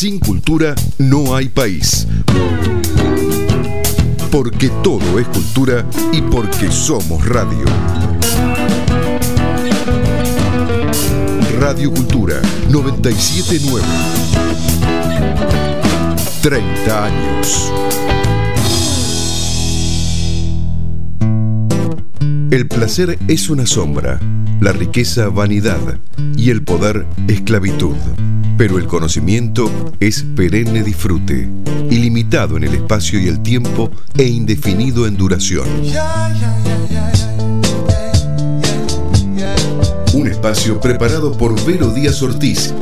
Sin cultura no hay país. Porque todo es cultura y porque somos radio. Radio Cultura 979. 30 años. El placer es una sombra, la riqueza vanidad y el poder esclavitud. Pero el conocimiento es perenne disfrute, ilimitado en el espacio y el tiempo e indefinido en duración. Un espacio preparado por Vero Díaz Ortiz,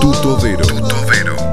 Tuto Vero.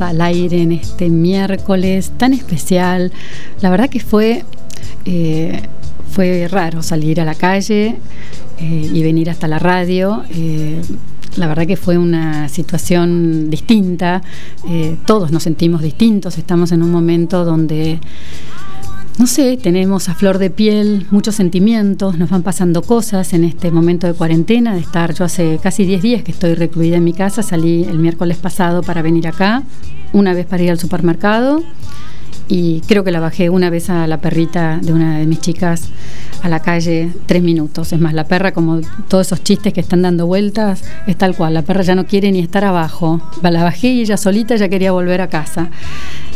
Al aire en este miércoles tan especial. La verdad que fue, eh, fue raro salir a la calle eh, y venir hasta la radio. Eh, la verdad que fue una situación distinta, todos nos sentimos distintos, estamos en un momento donde no sé, tenemos a flor de piel muchos sentimientos, nos van pasando cosas en este momento de cuarentena, de estar, yo hace casi 10 días que estoy recluida en mi casa, salí el miércoles pasado para venir acá, una vez para ir al supermercado y creo que la bajé una vez a la perrita de una de mis chicas a la calle tres minutos. Es más, la perra, como todos esos chistes que están dando vueltas, es tal cual. La perra ya no quiere ni estar abajo. La bajé y ella solita ya quería volver a casa.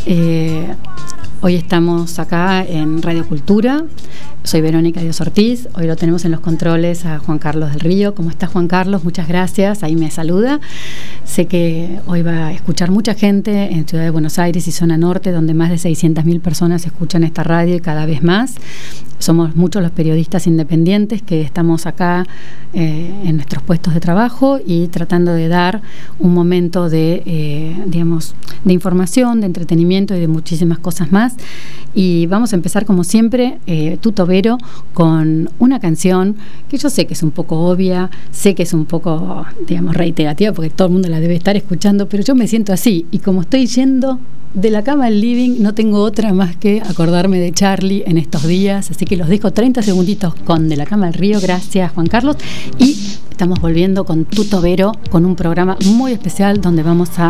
Eh, Hoy estamos acá en Radio Cultura. Soy Verónica Dios Ortiz. Hoy lo tenemos en los controles a Juan Carlos del Río. ¿Cómo está Juan Carlos? Muchas gracias. Ahí me saluda. Sé que hoy va a escuchar mucha gente en Ciudad de Buenos Aires y zona norte, donde más de 600.000 personas escuchan esta radio y cada vez más. Somos muchos los periodistas independientes que estamos acá eh, en nuestros puestos de trabajo y tratando de dar un momento de, eh, digamos, de información, de entretenimiento y de muchísimas cosas más. Y vamos a empezar, como siempre, eh, Tuto con una canción que yo sé que es un poco obvia, sé que es un poco, digamos, reiterativa, porque todo el mundo la debe estar escuchando, pero yo me siento así. Y como estoy yendo de la cama al living no tengo otra más que acordarme de Charlie en estos días, así que los dejo 30 segunditos con De la cama al río, gracias Juan Carlos, y estamos volviendo con Tuto Vero, con un programa muy especial donde vamos a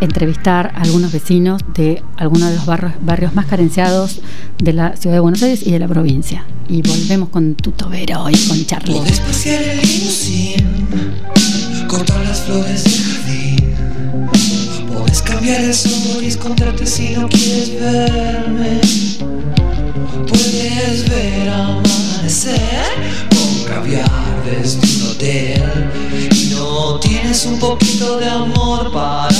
entrevistar a algunos vecinos de algunos de los barrios, barrios más carenciados de la ciudad de Buenos Aires y de la provincia. Y volvemos con Tuto Vero y con Charlie. cortar las flores Puedes cambiar el sonoris, contrate si no quieres verme. Puedes ver amanecer con caviar desde un hotel. Y no tienes un poquito de amor para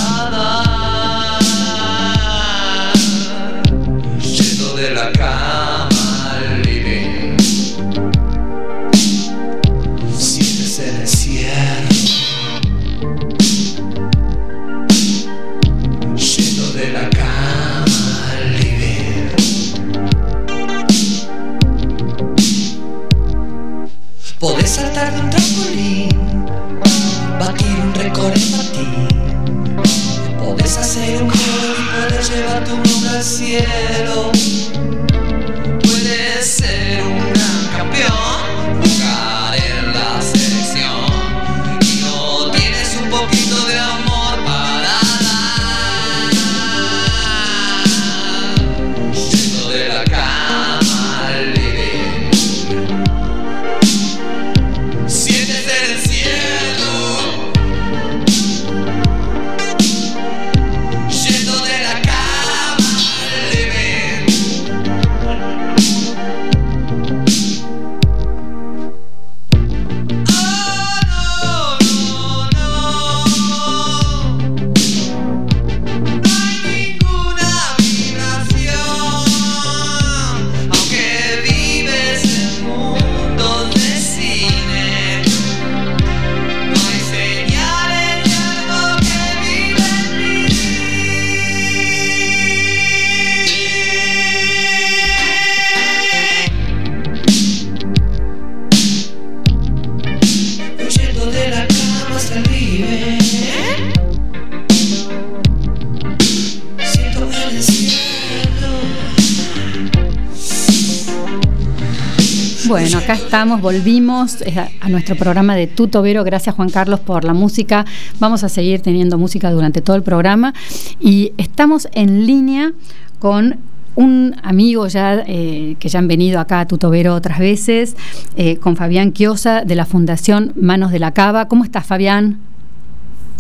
acá estamos, volvimos a nuestro programa de Tuto Vero. Gracias Juan Carlos por la música. Vamos a seguir teniendo música durante todo el programa y estamos en línea con un amigo ya eh, que ya han venido acá a Tutovero otras veces, eh, con Fabián Quiosa de la Fundación Manos de la Cava. ¿Cómo estás, Fabián?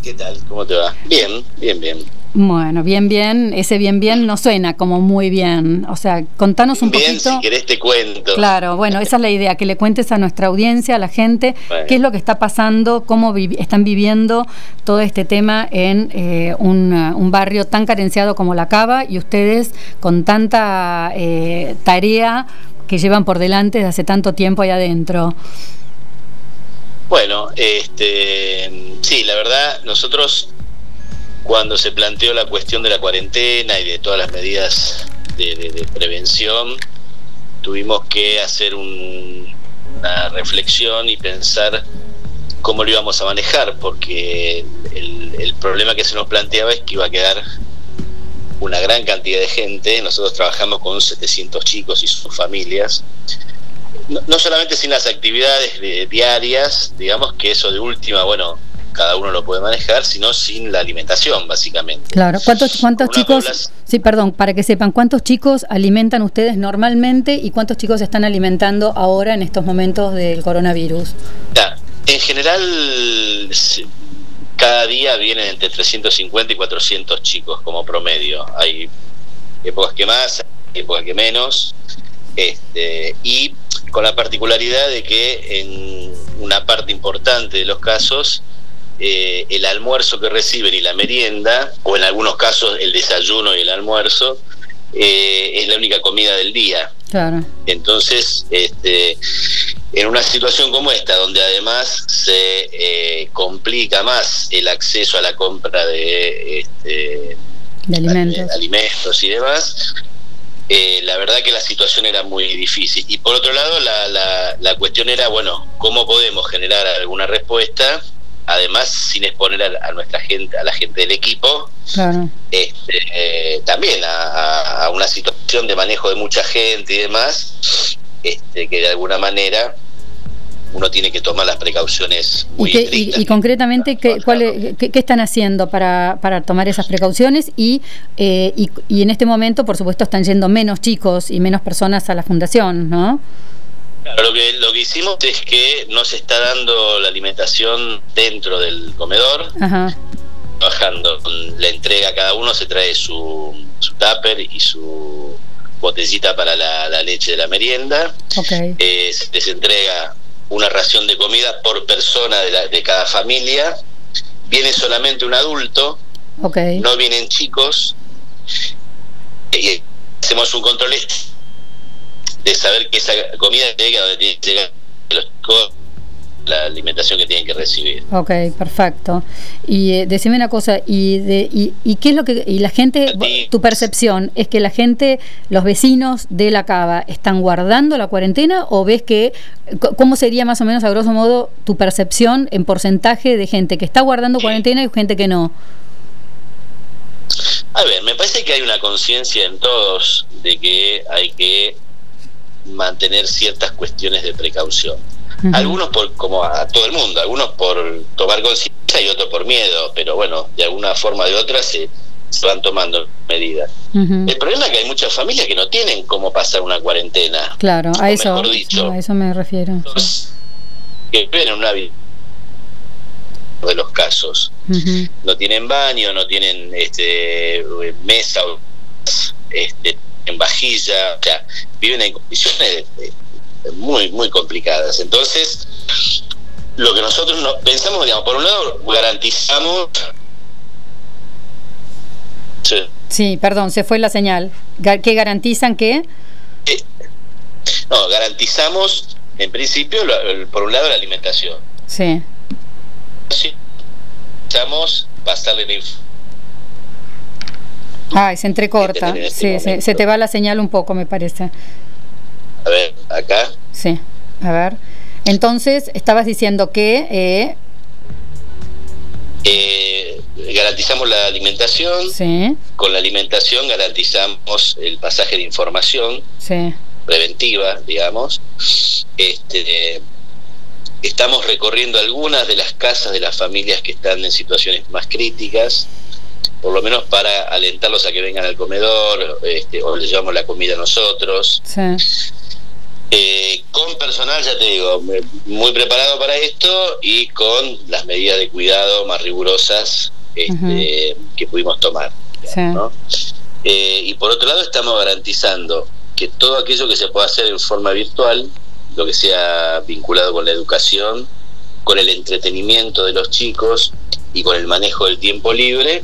¿Qué tal? ¿Cómo te va? Bien, bien, bien. Bueno, bien, bien. Ese bien, bien no suena como muy bien. O sea, contanos un bien, poquito. si querés te cuento. Claro, bueno, esa es la idea, que le cuentes a nuestra audiencia, a la gente, Bueno. qué es lo que está pasando, cómo vi- están viviendo todo este tema en eh, un, uh, un barrio tan carenciado como La Cava y ustedes con tanta eh, tarea que llevan por delante desde hace tanto tiempo ahí adentro. Bueno, este, sí, la verdad, nosotros cuando se planteó la cuestión de la cuarentena y de todas las medidas de, prevención, tuvimos que hacer un- una reflexión y pensar cómo lo íbamos a manejar, porque el, problema que se nos planteaba es que iba a quedar una gran cantidad de gente. Nosotros trabajamos con 700 chicos y sus familias. No, solamente sin las actividades de- diarias, digamos que eso de última, bueno, cada uno lo puede manejar, sino sin la alimentación, básicamente. Claro, ¿cuántos, cuántos chicos, población- sí, perdón, para que sepan, cuántos chicos alimentan ustedes normalmente y cuántos chicos están alimentando ahora en estos momentos del coronavirus? Ya, En general, cada día vienen entre 350 y 400 chicos como promedio. Hay épocas que más, hay épocas que menos. Este, y con la particularidad de que en una parte importante de los casos, eh, el almuerzo que reciben y la merienda, o en algunos casos el desayuno y el almuerzo, eh, es la única comida del día. Claro. Entonces, este, en una situación como esta, donde además se eh, complica más el acceso a la compra de este, De alimentos. alimentos y demás, eh, la verdad que la situación era muy difícil. Y por otro lado, la, la, la cuestión era, bueno, ¿cómo podemos generar alguna respuesta? Además, sin exponer a, a nuestra gente, a la gente del equipo, Claro. este, eh, también a, una situación de manejo de mucha gente y demás, este, que de alguna manera uno tiene que tomar las precauciones muy ¿Y, qué- y- concretamente, ¿qué, cuál es- qué- qué están haciendo para, para tomar esas precauciones? Y, eh, y, y en este momento, por supuesto, están yendo menos chicos y menos personas a la fundación, ¿no? Claro, lo que, lo que hicimos es que no se está dando la alimentación dentro del comedor, Ajá. trabajando con la entrega, cada uno se trae su, su tupper y su botellita para la, la leche de la merienda. Ok. Eh, se les entrega una ración de comida por persona de, la- de cada familia. Viene solamente un adulto, Ok. no vienen chicos. Hacemos un control de saber que esa comida llega donde tiene que llegar los chicos, la alimentación que tienen que recibir. Ok, perfecto. Y eh, decime una cosa, y, de, y, y qué es lo que y la gente, Sí. tu percepción es que la gente, los vecinos de la cava, están guardando la cuarentena o ves que c- cómo sería más o menos a grosso modo tu percepción en porcentaje de gente que está guardando Sí. cuarentena y gente que no? A ver, me parece que hay una conciencia en todos de que hay que mantener ciertas cuestiones de precaución. Algunos por, como a todo el mundo, algunos por tomar conciencia y otros por miedo, pero bueno, de alguna forma o de otra se, se van tomando medidas. El problema es que hay muchas familias que no tienen cómo pasar una cuarentena, Claro, a eso, mejor dicho. a eso me refiero. que viven en una de los casos. No tienen baño, no tienen este mesa este, en vajilla, o sea, viven en condiciones muy, muy complicadas. Entonces, lo que nosotros no, pensamos, digamos, por un lado, garantizamos sí, Sí, perdón, se fue la señal. ¿Qué garantizan que? eh, no, garantizamos en principio, lo- el- por un lado, la alimentación. Sí. Sí, garantizamos pasarle la Ay, se entrecorta. En este Sí, se te va la señal un poco, me parece. A ver, acá. Sí, a ver. Entonces, estabas diciendo que... eh, Eh, garantizamos la alimentación, sí, con la alimentación garantizamos el pasaje de información, sí. preventiva, digamos. Este, estamos recorriendo algunas de las casas de las familias que están en situaciones más críticas, por lo menos para alentarlos a que vengan al comedor, este, o les llevamos la comida a nosotros. Eh, con personal, ya te digo, muy preparado para esto y con las medidas de cuidado más rigurosas este, que pudimos tomar. Eh, y por otro lado, estamos garantizando que todo aquello que se pueda hacer en forma virtual, lo que sea vinculado con la educación, con el entretenimiento de los chicos y con el manejo del tiempo libre,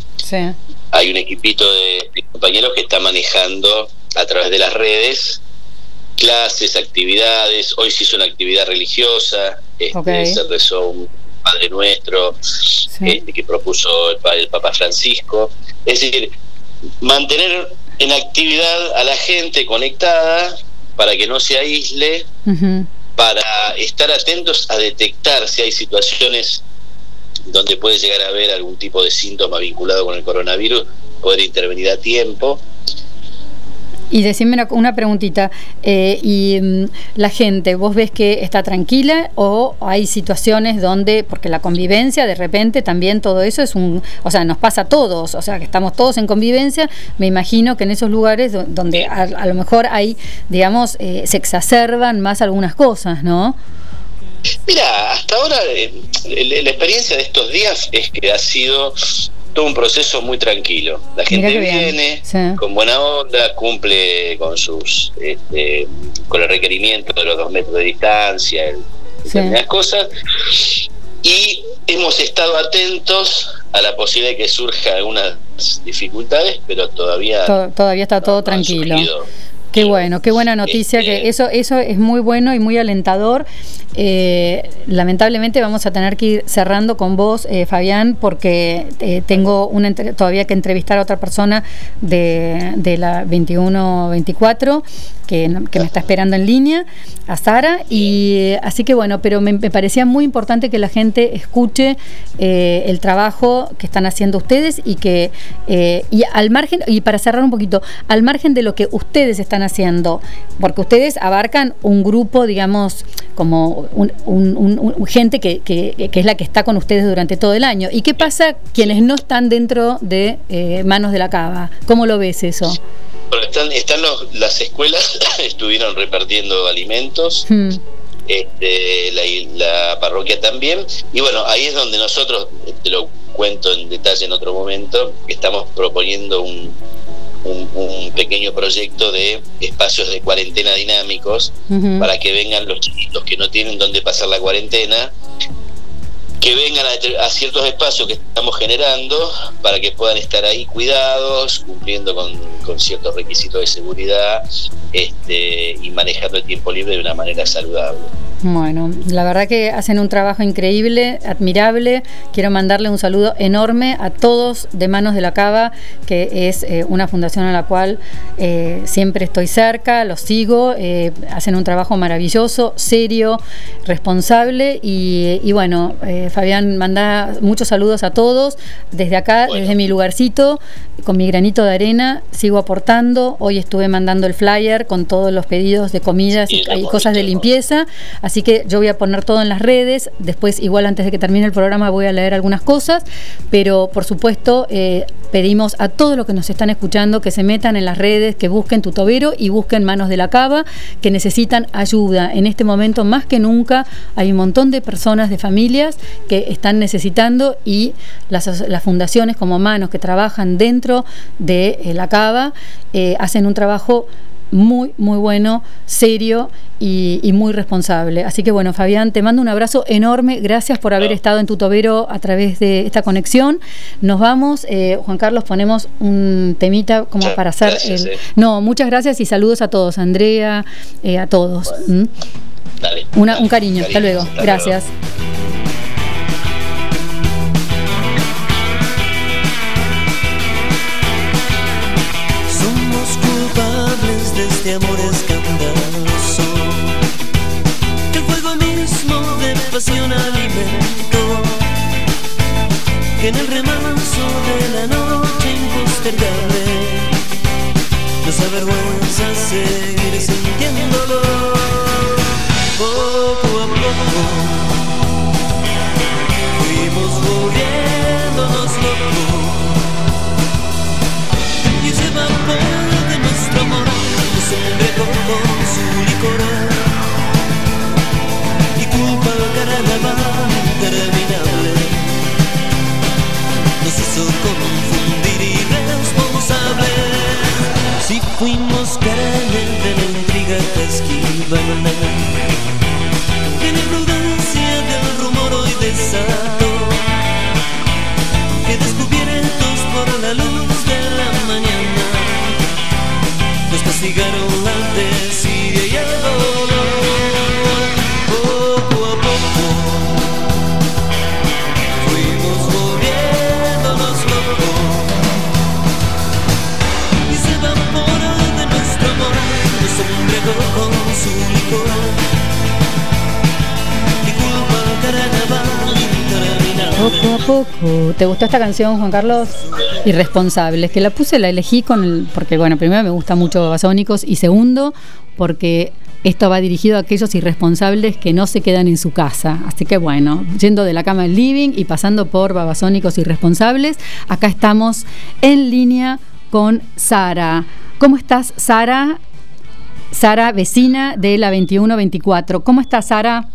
hay un equipito de, compañeros que está manejando a través de las redes clases, actividades. Hoy se hizo una actividad religiosa, este, se rezó un Padre Nuestro este, que propuso el, el Papa Francisco. Es decir, mantener en actividad a la gente conectada para que no se aísle, para estar atentos a detectar si hay situaciones donde puede llegar a haber algún tipo de síntoma vinculado con el coronavirus, poder intervenir a tiempo y decime una, preguntita, eh, ¿y mm, la gente, vos ves que está tranquila o hay situaciones donde, porque la convivencia de repente también todo eso es un, o sea, nos pasa a todos, o sea, que estamos todos en convivencia, me imagino que en esos lugares donde a, lo mejor hay, digamos, eh, se exacerban más algunas cosas, ¿no? Mira, hasta ahora eh, la experiencia de estos días es que ha sido todo un proceso muy tranquilo. La gente viene con buena onda, cumple con sus este, con el requerimiento de los dos metros de distancia, determinadas cosas, y hemos estado atentos a la posibilidad de que surja algunas dificultades, pero todavía todavía está todo tranquilo. Qué bueno, qué buena noticia, que este, eso, eso es muy bueno y muy alentador. Eh, lamentablemente vamos a tener que ir cerrando con vos, eh, Fabián, porque eh, tengo una todavía que entrevistar a otra persona de, de la 21-24 que, me está esperando en línea, a Sara, y así que bueno, pero me, parecía muy importante que la gente escuche el trabajo que están haciendo ustedes y que, y al margen, y para cerrar un poquito, al margen de lo que ustedes están haciendo? Porque ustedes abarcan un grupo, digamos, como un, gente que, que, es la que está con ustedes durante todo el año. ¿Y qué pasa quienes no están dentro de eh, Manos de la Cava? ¿Cómo lo ves eso? están, están las escuelas, estuvieron repartiendo alimentos. Hmm. Este, la, parroquia también. Y bueno, ahí es donde nosotros, te lo cuento en detalle en otro momento, estamos proponiendo un, un, pequeño proyecto de espacios de cuarentena dinámicos para que vengan los chiquitos que no tienen dónde pasar la cuarentena, que vengan a, ciertos espacios que estamos generando para que puedan estar ahí cuidados, cumpliendo con, con ciertos requisitos de seguridad este, y manejando el tiempo libre de una manera saludable. Bueno, la verdad que hacen un trabajo increíble, admirable. Quiero mandarle un saludo enorme a todos de Manos de la Cava, que es eh, una fundación a la cual eh, siempre estoy cerca, los sigo, eh, hacen un trabajo maravilloso, serio, responsable y, bueno, Fabián, manda muchos saludos a todos. Desde acá, desde mi lugarcito, con mi granito de arena, sigo aportando. Hoy estuve mandando el flyer con todos los pedidos de comidas y, cosas de limpieza. Así que yo voy a poner todo en las redes, después igual antes de que termine el programa voy a leer algunas cosas, pero por supuesto eh, pedimos a todos los que nos están escuchando que se metan en las redes, que busquen Tutovero y busquen Manos de la Cava, que necesitan ayuda. En este momento más que nunca hay un montón de personas, de familias que están necesitando y las, fundaciones como Manos que trabajan dentro de eh, la Cava eh, hacen un trabajo muy, muy bueno, serio y, muy responsable. Así que bueno, Fabián, te mando un abrazo enorme. Gracias por haber estado en tu tobero a través de esta conexión. Nos vamos. Eh, Juan Carlos, ponemos un temita como para hacer el... Eh. No, muchas gracias y saludos a todos, Andrea, eh, a todos. ¿Mm? un cariño. Hasta luego. gracias. ¿Te gustó esta canción, Juan Carlos? Irresponsables, que la puse, la elegí con el, porque, bueno, primero me gusta mucho Babasónicos y segundo, porque esto va dirigido a aquellos irresponsables que no se quedan en su casa. Así que, bueno, yendo de la cama al living y pasando por Babasónicos irresponsables, acá estamos en línea con Sara. ¿Cómo estás, Sara? Sara, vecina de la 2124. ¿Cómo estás, Sara?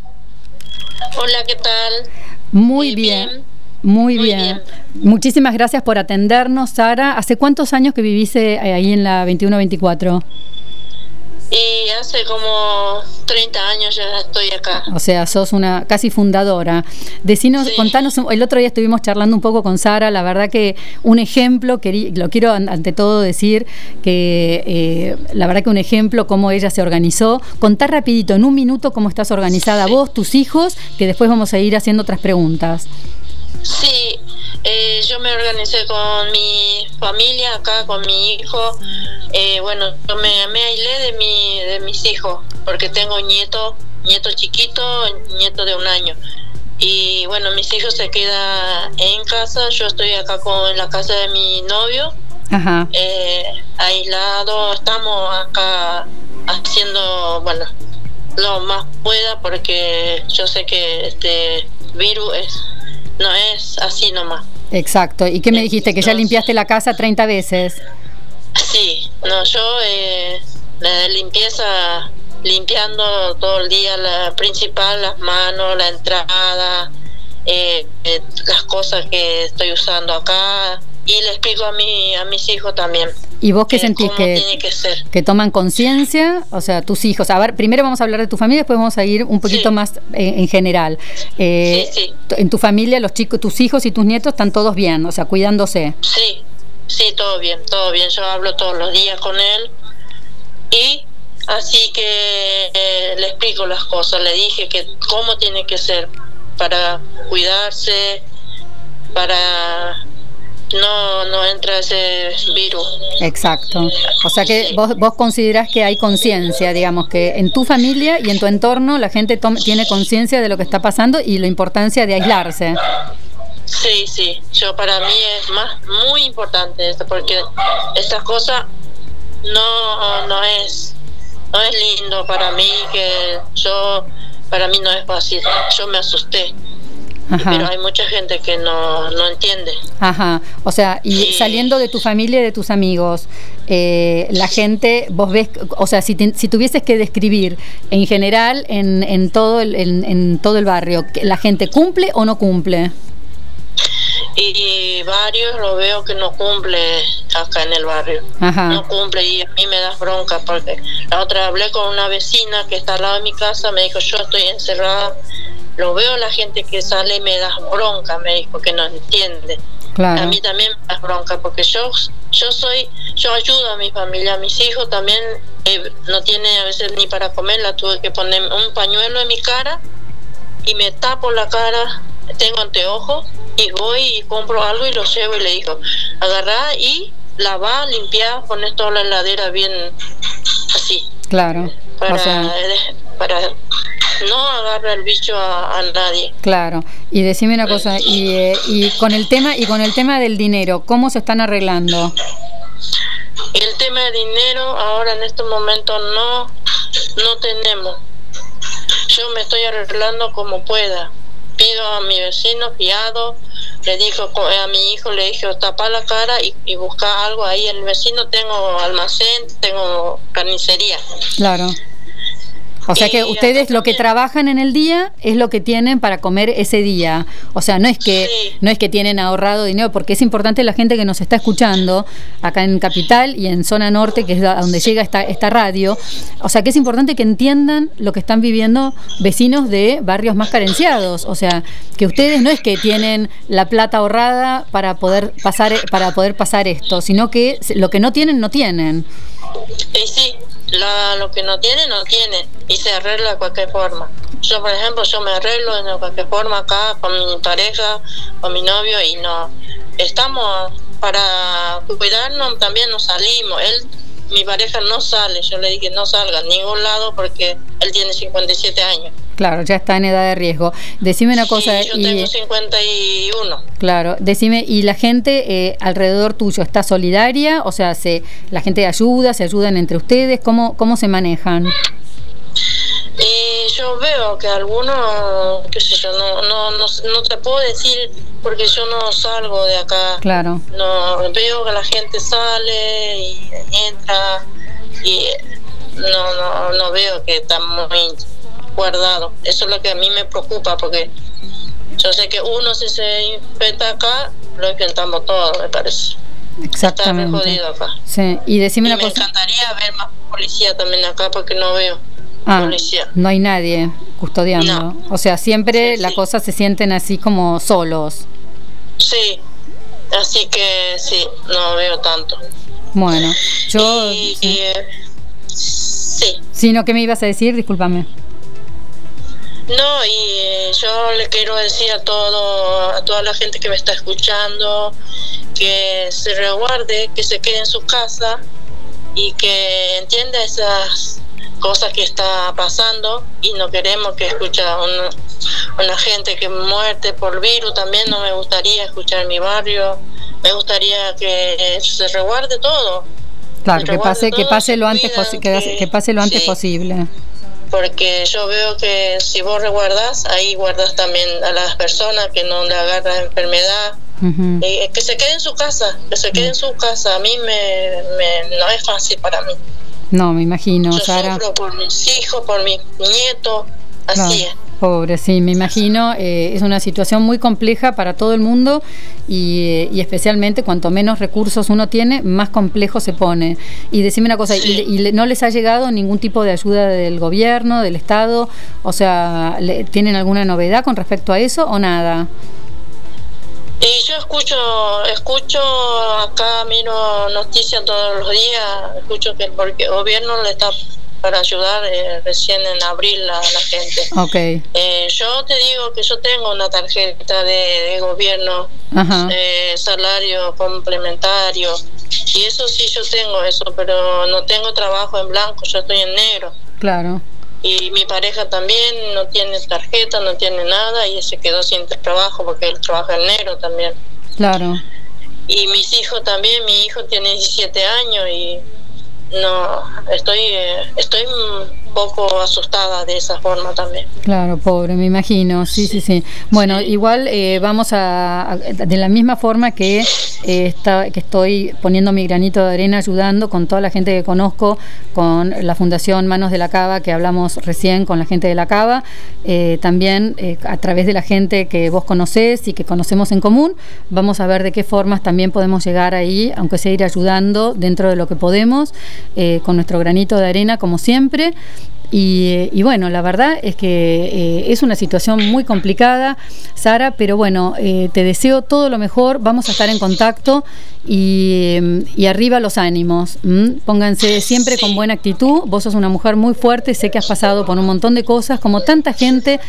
Hola, ¿qué tal? Muy Eh, bien. bien. Muy, Muy bien. bien. Muchísimas gracias por atendernos, Sara. ¿Hace cuántos años que vivís eh, ahí en la 2124? Y hace como 30 años ya estoy acá. O sea, sos una casi fundadora. Decinos, Sí. contanos, el otro día estuvimos charlando un poco con Sara, la verdad que un ejemplo, lo quiero an- ante todo decir, que eh, la verdad que un ejemplo cómo ella se organizó. Contá rapidito, en un minuto, cómo estás organizada Sí. vos, tus hijos, que después vamos a ir haciendo otras preguntas. Sí, eh, yo me organicé con mi familia acá, con mi hijo. Eh, bueno, yo me, me aislé de, mi, de mis hijos porque tengo nieto, nieto chiquito, nieto de un año. Y bueno, mis hijos se quedan en casa, yo estoy acá con en la casa de mi novio. Ajá. eh, aislado, estamos acá haciendo, bueno, lo más pueda porque yo sé que este virus es, no es así nomás. Exacto. ¿Y qué me dijiste? Que ya limpiaste la casa 30 veces. Sí, no, yo eh, la limpieza, limpiando todo el día, la principal, las manos, la entrada, eh, eh, las cosas que estoy usando acá. Y le explico a, mi, a mis hijos también. ¿Y vos qué sentís que, tiene que ser. que toman conciencia? O sea, tus hijos. A ver, primero vamos a hablar de tu familia, después vamos a ir un poquito Sí. más en general. Eh, Sí, sí. En tu familia, los chicos, tus hijos y tus nietos están todos bien, o sea, cuidándose. Sí, sí, todo bien, todo bien. Yo hablo todos los días con él y así que eh, le explico las cosas. Le dije que cómo tiene que ser para cuidarse, para no no entra ese virus. Exacto. O sea que Sí. vos, vos considerás que hay conciencia, digamos, que en tu familia y en tu entorno la gente tiene conciencia de lo que está pasando y la importancia de aislarse. Sí, sí. Yo para mí es más muy importante esto porque estas cosas no no es no es lindo para mí que yo para mí no es fácil. Yo me asusté. Pero hay mucha gente que no, no entiende. Ajá, o sea, y Sí. saliendo de tu familia y de tus amigos, eh, la gente, vos ves, o sea, si, te- si tuvieses que describir en general en, en todo el, en, en todo el barrio, ¿que ¿la gente cumple o no cumple? Y varios lo veo que no cumple acá en el barrio. Ajá. No cumple y a mí me das bronca porque la otra hablé con una vecina que está al lado de mi casa, me dijo yo estoy encerrada, lo veo la gente que sale y me das bronca, me dijo que no entiende. Claro. A mí también me das bronca porque yo yo soy yo ayudo a mi familia, a mis hijos también eh, no tiene a veces ni para comer, la tuve que poner un pañuelo en mi cara y me tapo la cara, tengo anteojos y voy y compro algo y lo llevo y le digo, agarrá y lava, limpiar, pones toda la heladera bien así, Claro. para, O sea, para no agarrar el bicho a, a nadie. claro. Y decime una cosa, y, eh, y con el tema y con el tema del dinero, ¿cómo se están arreglando? El tema de dinero, ahora en este momento no, no tenemos. Yo me estoy arreglando como pueda. Pido a mi vecino fiado, le dijo a mi hijo, le dije, tapa la cara y, y busca algo ahí. El vecino tengo almacén, tengo carnicería. Claro. O sea que Y ustedes lo que trabajan en el día es lo que tienen para comer ese día. O sea, no es que Sí. no es que tienen ahorrado dinero, porque es importante la gente que nos está escuchando acá en Capital y en zona norte, que es donde llega esta esta radio. O sea, que es importante que entiendan lo que están viviendo vecinos de barrios más carenciados. O sea, que ustedes no es que tienen la plata ahorrada para poder pasar para poder pasar esto, sino que lo que no tienen no tienen. Y sí, la- lo que no tiene, no tiene. Y se arregla de cualquier forma. Yo, por ejemplo, yo me arreglo de cualquier forma acá con mi pareja, con mi novio y no. Estamos para cuidarnos, también nos salimos. Él, mi pareja no sale. Yo le dije no salga a ningún lado porque él tiene 57 años. Claro, ya está en edad de riesgo. Decime una cosa Sí, yo y tengo 51. Claro, decime, ¿y la gente eh, alrededor tuyo está solidaria? O sea, se, la gente ayuda, se ayudan entre ustedes, ¿cómo, cómo se manejan? Y yo veo que algunos, qué sé yo, no, no, no, no te puedo decir porque yo no salgo de acá. Claro, No, veo que la gente sale y entra y no, no, no veo que está muy guardado. Eso es lo que a mí me preocupa porque yo sé que uno si se infecta acá, lo infectamos todos, me parece. Está exactamente. jodido acá. Sí, y Y decime me una cosa. encantaría ver más policía también acá porque no veo Ah, no hay nadie custodiando. No. O sea, siempre Sí, las sí. cosas se sienten así como solos. Sí, así que sí, no veo tanto. Bueno, yo... y, sí. y, eh, sí, Sí, no, ¿qué me ibas a decir? Discúlpame. no, y eh, yo le quiero decir a todo, a toda la gente que me está escuchando, que se resguarde, que se quede en su casa y que entienda esas cosas que está pasando y no queremos que escuche a una, una gente que muerte por virus también no me gustaría escuchar en mi barrio me gustaría que se resguarde todo Claro, que pase, que pase se lo antes que, que- que pase lo antes sí. posible. porque yo veo que si vos resguardás ahí guardas también a las personas que no le agarra enfermedad. Eh, que se quede en su casa, que se quede en su casa. A mí me, me- no es fácil para mí. No, me imagino, Yo Sara. sufro por mis hijos, por mis nietos, así es. Pobre, sí, me imagino. eh, es una situación muy compleja para todo el mundo y, eh, y especialmente cuanto menos recursos uno tiene, más complejo se pone. Y decime una cosa, ¿y, Sí. y no les ha llegado ningún tipo de ayuda del gobierno, del Estado? O sea, ¿tienen alguna novedad con respecto a eso o nada? Y yo escucho, escucho acá, miro noticias todos los días, escucho que porque el gobierno le está para ayudar eh, recién en abril a la gente. Ok, Eh, yo te digo que yo tengo una tarjeta de, de gobierno, eh, salario complementario, y eso sí yo tengo eso, pero no tengo trabajo en blanco, yo estoy en negro. claro. Y mi pareja también no tiene tarjeta, no tiene nada, y se quedó sin trabajo porque él trabaja en negro también. Claro, Y mis hijos también, mi hijo tiene 17 años y no, estoy, eh, estoy poco asustada de esa forma también. claro, pobre, me imagino, sí, sí, sí. Bueno, igual eh, vamos a, a- de la misma forma que, eh, está, que estoy poniendo mi granito de arena ayudando con toda la gente que conozco, con la Fundación Manos de la Cava, que hablamos recién con la gente de la Cava, eh, también eh, a través de la gente que vos conocés y que conocemos en común, vamos a ver de qué formas también podemos llegar ahí, aunque sea ir ayudando dentro de lo que podemos, eh, con nuestro granito de arena, como siempre. Y, y bueno, la verdad es que eh, es una situación muy complicada, Sara, pero bueno, eh, te deseo todo lo mejor, vamos a estar en contacto y, y arriba los ánimos, pónganse siempre con buena actitud, vos sos una mujer muy fuerte, sé que has pasado por un montón de cosas, como tanta gente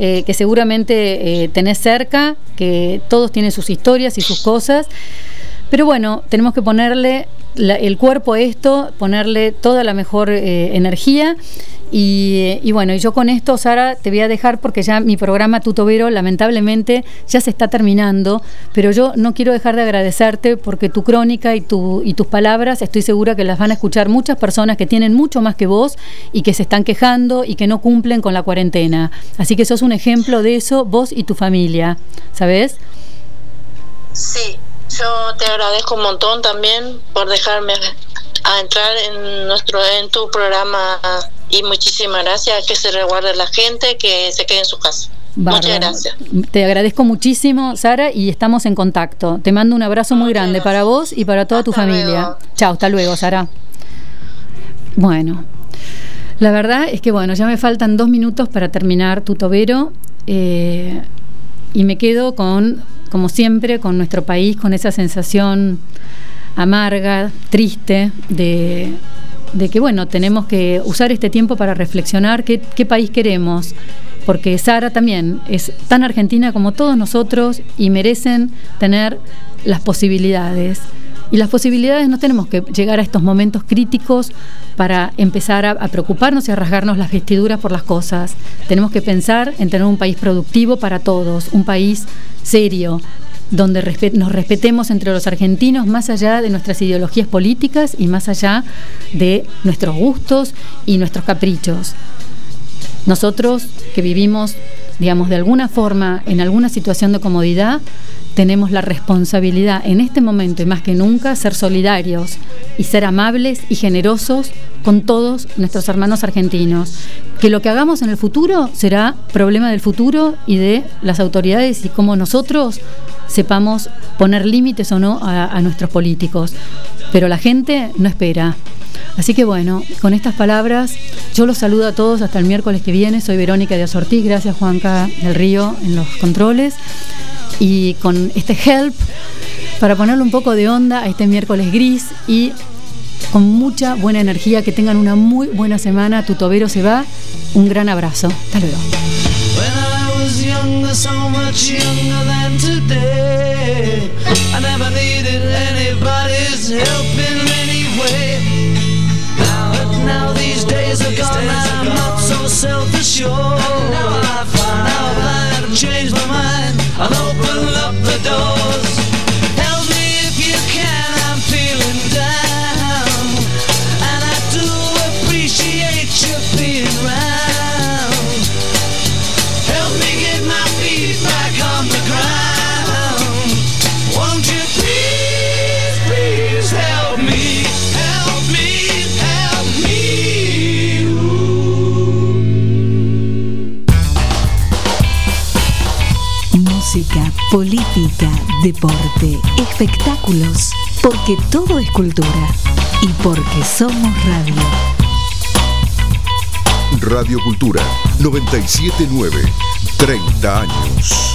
eh, que seguramente tenés cerca, que todos tienen sus historias y sus cosas. Pero bueno, tenemos que ponerle el cuerpo a esto, ponerle toda la mejor eh, energía Y, y, bueno, y yo con esto, Sara, te voy a dejar porque ya mi programa Tutobero lamentablemente ya se está terminando, pero yo no quiero dejar de agradecerte porque tu crónica y, tu, y tus palabras estoy segura que las van a escuchar muchas personas que tienen mucho más que vos y que se están quejando y que no cumplen con la cuarentena. Así que sos un ejemplo de eso, vos y tu familia, ¿sabes? Sí, yo te agradezco un montón también por dejarme a entrar en nuestro en tu programa y muchísimas gracias que se reguarde la gente que se quede en su casa. Muchas gracias. Te agradezco muchísimo Sara y estamos en contacto. Te mando un abrazo muy grande para vos y para toda tu familia. chao hasta luego Sara. Bueno la verdad es que bueno ya me faltan dos minutos para terminar tu tobero eh, y me quedo con como siempre con nuestro país con esa sensación amarga, triste, de, que bueno, tenemos que usar este tiempo para reflexionar qué, qué país queremos, porque Sara también es tan argentina como todos nosotros y merecen tener las posibilidades. Y las posibilidades no tenemos que llegar a estos momentos críticos para empezar a, preocuparnos y a rasgarnos las vestiduras por las cosas. Tenemos que pensar en tener un país productivo para todos, un país serio, donde nos respetemos entre los argentinos más allá de nuestras ideologías políticas y más allá de nuestros gustos y nuestros caprichos. Nosotros que vivimos, digamos, de alguna forma en alguna situación de comodidad, tenemos la responsabilidad en este momento y más que nunca ser solidarios y ser amables y generosos con todos nuestros hermanos argentinos. Que lo que hagamos en el futuro será problema del futuro y de las autoridades y cómo nosotros sepamos poner límites o no a, nuestros políticos. Pero la gente no espera. Así que bueno, con estas palabras yo los saludo a todos hasta el miércoles que viene. Soy Verónica de Ortiz, gracias Juanca del Río en los controles. Y con este help para ponerle un poco de onda a este miércoles gris y con mucha buena energía, que tengan una muy buena semana. Tu tobero se va. Un gran abrazo. Hasta luego. Now, these days are gone, I'm not so self-assured. Deporte, espectáculos, porque todo es cultura y porque somos radio. Radio Cultura 979, 30 años.